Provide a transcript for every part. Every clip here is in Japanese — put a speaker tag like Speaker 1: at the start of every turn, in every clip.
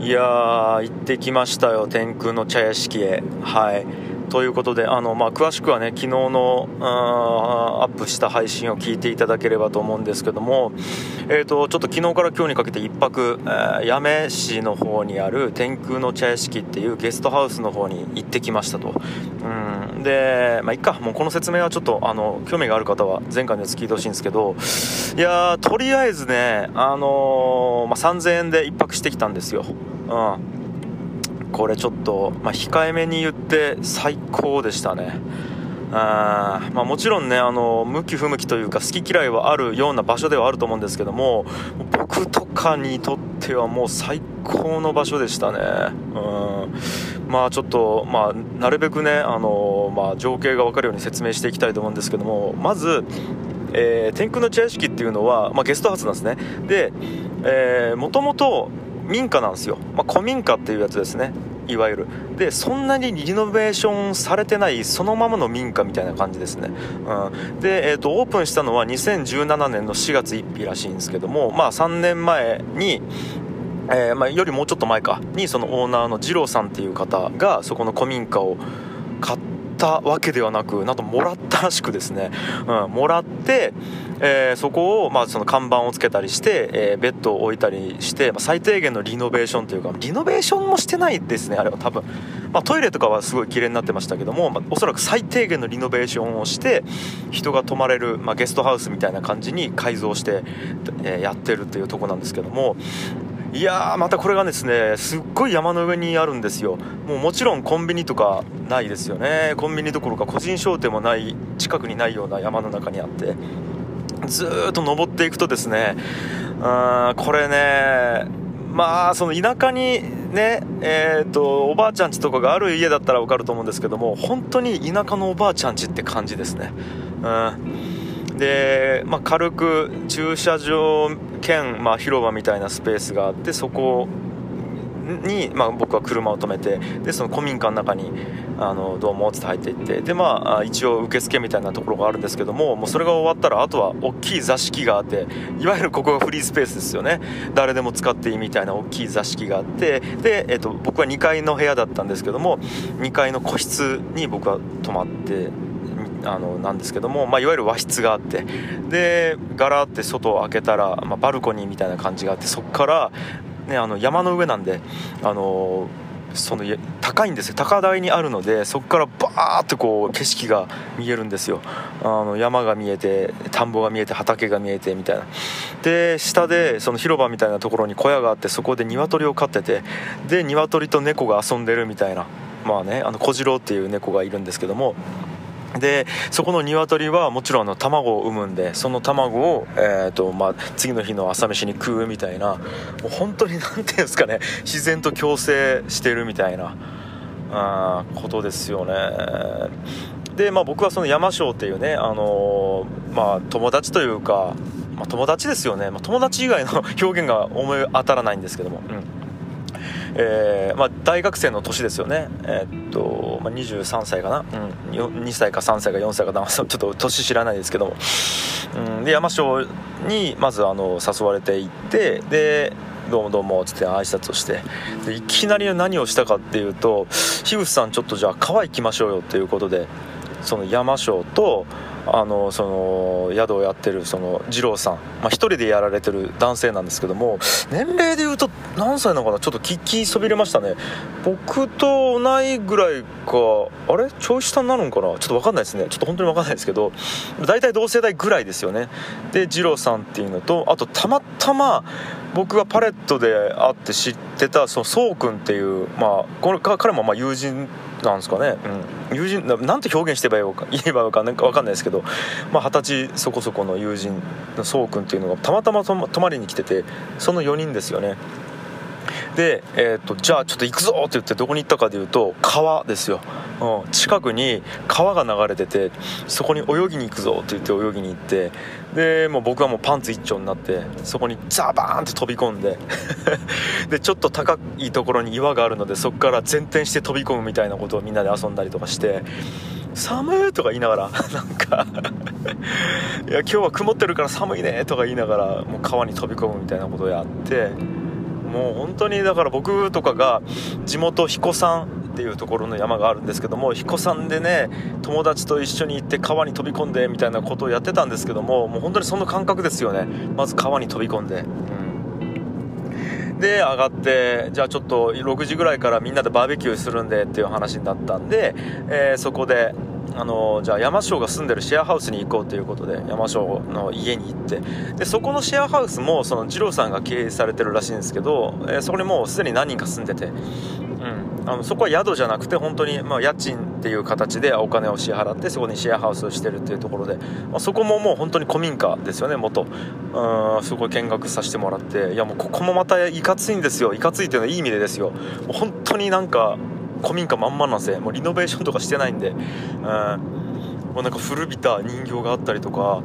Speaker 1: いやー行ってきましたよ天空の茶屋敷へ。はい。ということであの、まあ、詳しくはね昨日のアップした配信を聞いていただければと思うんですけども、えーと、ちょっと昨日から今日にかけて1泊、えー、八女市の方にある天空の茶屋敷っていうゲストハウスの方に行ってきましたと、うん、でまあいっか。もうこの説明はちょっとあの興味がある方は前回のやつ聞いてほしいんですけどいやとりあえずね、あのー、まあ、3000円で1泊してきたんですよ、うん。これちょっと、まあ、控えめに言って最高でしたね。あまあ、もちろんねあの向き不向きというか好き嫌いはあるような場所ではあると思うんですけども僕とかにとってはもう最高の場所でしたね、うん、まあちょっと、まあ、なるべくねあの、まあ、情景が分かるように説明していきたいと思うんですけどもまず、えー、天空の茶屋敷っていうのは、まあ、ゲストハウスなんですね。でもともと民家なんですよ、まあ、古民家っていうやつですね。いわゆる。でそんなにリノベーションされてないそのままの民家みたいな感じですね、うん、で、えーと、オープンしたのは2017年の4月1日らしいんですけどもまあ3年前にえー、まあ、よりもうちょっと前かにそのオーナーの二郎さんっていう方がそこの古民家を買ったわけではなくなんともらったらしくですね、うん、もらってえー、そこを、まあ、その看板をつけたりして、えー、ベッドを置いたりして、まあ、最低限のリノベーションというかリノベーションもしてないですねあれは。多分、まあ、トイレとかはすごい綺麗になってましたけども、まあ、おそらく最低限のリノベーションをして人が泊まれる、まあ、ゲストハウスみたいな感じに改造して、えー、やってるっていうとこなんですけどもいやーまたこれがですねすっごい山の上にあるんですよ。もうもちろんコンビニとかないですよね。コンビニどころか個人商店もない近くにないような山の中にあって。ずっと登っていくとですね、うん、これね、まあ、その田舎にね、えーと、おばあちゃんちとかがある家だったら分かると思うんですけども、本当に田舎のおばあちゃんちって感じですね。うん、で、まあ、軽く駐車場兼、まあ、広場みたいなスペースがあって、そこに、まあ、僕は車を止めてでその古民家の中にあのどうもって入っていってで、まあ、一応受付みたいなところがあるんですけどももうそれが終わったらあとは大きい座敷があっていわゆるここがフリースペースですよね。誰でも使っていいみたいな大きい座敷があってで、えっと、僕は2階の部屋だったんですけども2階の個室に僕は泊まってあのなんですけども、まあ、いわゆる和室があってでガラって外を開けたら、まあ、バルコニーみたいな感じがあってそこからね、あの山の上なんで、あのその高いんですよ。高台にあるのでそこからバーってこう景色が見えるんですよ。あの山が見えて田んぼが見えて畑が見えてみたいな。で下でその広場みたいなところに小屋があってそこで鶏を飼っててで鶏と猫が遊んでるみたいな。まあねあの小次郎っていう猫がいるんですけどもでそこの鶏はもちろんあの卵を産むんでその卵を、えーとまあ、次の日の朝飯に食うみたいなもう本当に何ていうんですかね自然と共生してるみたいなあことですよね。で、まあ、僕はその山椒っていうね、あのー、まあ、友達というか、まあ、友達ですよね、まあ、友達以外の表現が思い当たらないんですけども、うん。えー、まあ、大学生の年ですよね、えー、っとまあ、23歳かな、うん、2歳か3歳か4歳か ちょっと年知らないですけども、うん、で山椒にまずあの誘われていってでどうもどうもっつって挨拶をして。でいきなり何をしたかっていうと樋口さんちょっとじゃあ川行きましょうよっていうことでその山椒とあのその宿をやってるその二郎さん、まあ、1人でやられてる男性なんですけども年齢でいうと何歳なのかな？ちょっと聞きそびれましたね。僕と同いぐらいかあれ？ちょい下になるのかな？ちょっと分かんないですね。ちょっと本当に分かんないですけど大体同世代ぐらいですよね。で二郎さんっていうのとあとたまたま僕がパレットで会って知ってたそのそうくんっていうまあこれ彼もまあ友人なんですかね、うん、友人なんて表現してばいいか言えば分かんか分かんないですけどまあ二十歳そこそこの友人のそうくんっていうのがたまたま泊まりに来ててその4人ですよね。で、えーと、じゃあちょっと行くぞって言ってどこに行ったかでいうと川ですよ、うん、近くに川が流れててそこに泳ぎに行くぞって言って泳ぎに行ってでもう僕はもうパンツ一丁になってそこにザバーンって飛び込んで でちょっと高いところに岩があるのでそこから前転して飛び込むみたいなことをみんなで遊んだりとかして寒いとか言いながら なんかいや今日は曇ってるから寒いねとか言いながらもう川に飛び込むみたいなことをやってもう本当にだから僕とかが地元彦山っていうところの山があるんですけども彦山でね友達と一緒に行って川に飛び込んでみたいなことをやってたんですけどももう本当にその感覚ですよね。まず川に飛び込んで、うん、で上がってじゃあちょっと6時ぐらいからみんなでバーベキューするんでっていう話になったんで、えー、そこであのじゃあ山椒が住んでるシェアハウスに行こうということで山椒の家に行って。でそこのシェアハウスもその二郎さんが経営されてるらしいんですけど、えー、そこにもうすでに何人か住んでて、うん、あのそこは宿じゃなくて本当にまあ家賃っていう形でお金を支払ってそこにシェアハウスをしてるっていうところで、まあ、そこももう本当に古民家ですよね元。うんすごい見学させてもらって。いやもうここもまたいかついんですよ。いかついっていうのはいい意味でですよ。本当になんか古民家まんまなんですよもうリノベーションとかしてないんで、うん、もうなんか古びた人形があったりとか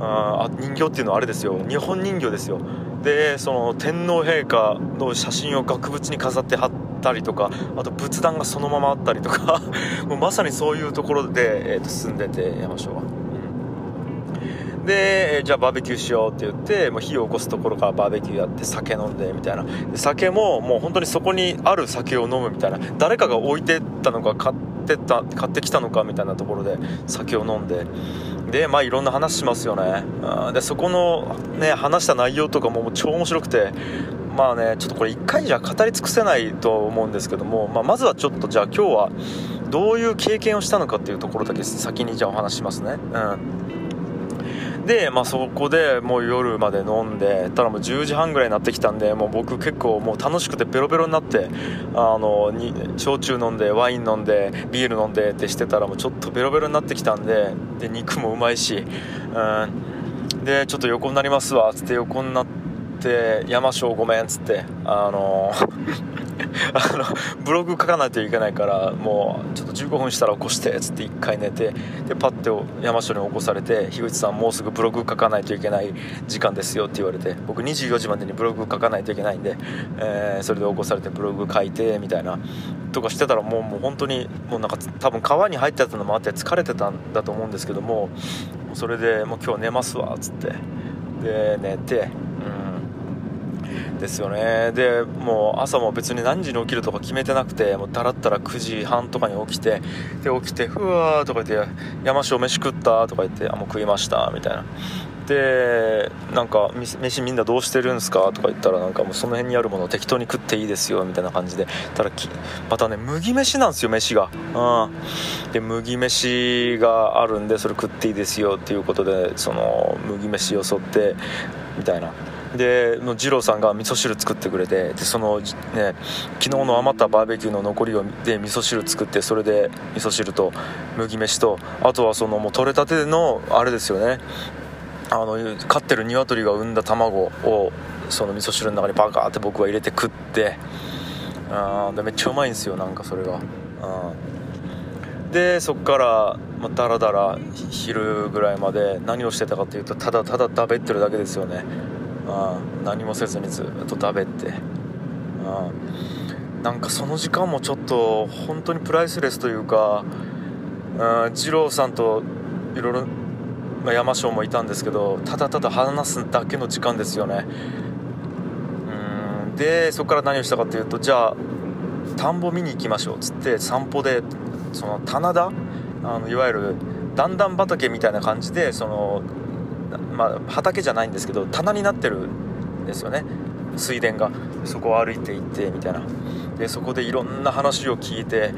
Speaker 1: あ人形っていうのはあれですよ。日本人形ですよ。でその天皇陛下の写真を額縁に飾って貼ったりとかあと仏壇がそのままあったりとか もうまさにそういうところで、えー、と住んでて山椒は。でじゃあバーベキューしようって言ってもう火を起こすところからバーベキューやって酒飲んでみたいな。酒ももう本当にそこにある酒を飲むみたいな。誰かが置いてったのか買ってた買ってきたのかみたいなところで酒を飲んで。でまあいろんな話しますよね。でそこのね話した内容とかも超面白くて。まあねちょっとこれ1回じゃ語り尽くせないと思うんですけども、まあ、まずはちょっとじゃあ今日はどういう経験をしたのかっていうところだけ先にじゃあお話しますね。うん。で、まあ、そこでもう夜まで飲んでただもう10時半ぐらいになってきたんでもう僕結構もう楽しくてベロベロになってあのに焼酎飲んでワイン飲んでビール飲んでってしてたらもうちょっとベロベロになってきたんでで肉もうまいし、うん、でちょっと横になりますわっつって横になって山椒ごめんっつってあの あのブログ書かないといけないからもうちょっと15分したら起こしてっつって1回寝てでパッて山椒に起こされて樋口さんもうすぐブログ書かないといけない時間ですよって言われて僕24時までにブログ書かないといけないんで、えー、それで起こされてブログ書いてみたいなとかしてたらもうもう本当にもうなんか多分川に入ってたのもあって疲れてたんだと思うんですけどもそれでもう今日寝ますわっつってで寝てですよね。でもう朝も別に何時に起きるとか決めてなくてもうだらったら9時半とかに起きてで起きてふわーとか言って山椒飯食ったとか言ってあもう食いましたみたいな。でなんか飯みんなどうしてるんですかとか言ったらなんかもうその辺にあるものを適当に食っていいですよみたいな感じで。ただまたね麦飯なんですよ飯が。うん。で麦飯があるんでそれ食っていいですよっていうことでその麦飯よそってみたいな。での二郎さんが味噌汁作ってくれてでそのね昨日の余ったバーベキューの残りをで味噌汁作ってそれで味噌汁と麦飯とあとはそのもう取れたてのあれですよね。あの飼ってる鶏が産んだ卵をその味噌汁の中にバカーって僕は入れて食ってあでめっちゃうまいんですよなんかそれが。でそっから、まあ、だらだら昼ぐらいまで何をしてたかっていうとただただ食べってるだけですよね。あ何もせずにずっと食べて。あなんかその時間もちょっと本当にプライスレスというか二郎さんといろいろ、まあ、山椒もいたんですけどただただ話すだけの時間ですよね。うんでそこから何をしたかというとじゃあ田んぼ見に行きましょうっつって散歩でその棚田？あのいわゆる段々畑みたいな感じでそのまあ、畑じゃないんですけど棚になってるんですよね。水田が。そこを歩いていってみたいな。でそこでいろんな話を聞いて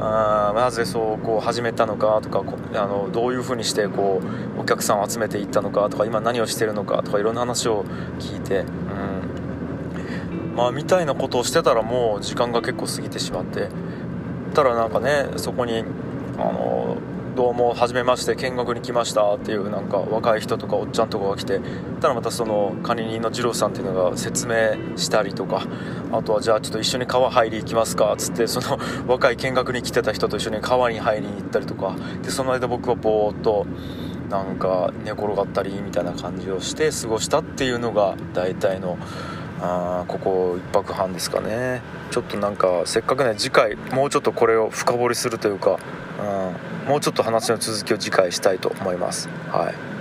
Speaker 1: あなぜそうこう始めたのかとかあのどういうふうにしてこうお客さんを集めていったのかとか今何をしてるのかとかいろんな話を聞いて、うん。まあ、みたいなことをしてたらもう時間が結構過ぎてしまって。たらなんかねそこにあのどうも初めまして見学に来ましたっていうなんか若い人とかおっちゃんとかが来てたらまたその管理人の二郎さんっていうのが説明したりとかあとはじゃあちょっと一緒に川入り行きますかっつってその若い見学に来てた人と一緒に川に入りに行ったりとかでその間僕はぼーっとなんか寝転がったりみたいな感じをして過ごしたっていうのが大体のあここ1泊半ですかね。ちょっとなんかせっかくね次回もうちょっとこれを深掘りするというか、うん、もうちょっと話の続きを次回したいと思います。はい。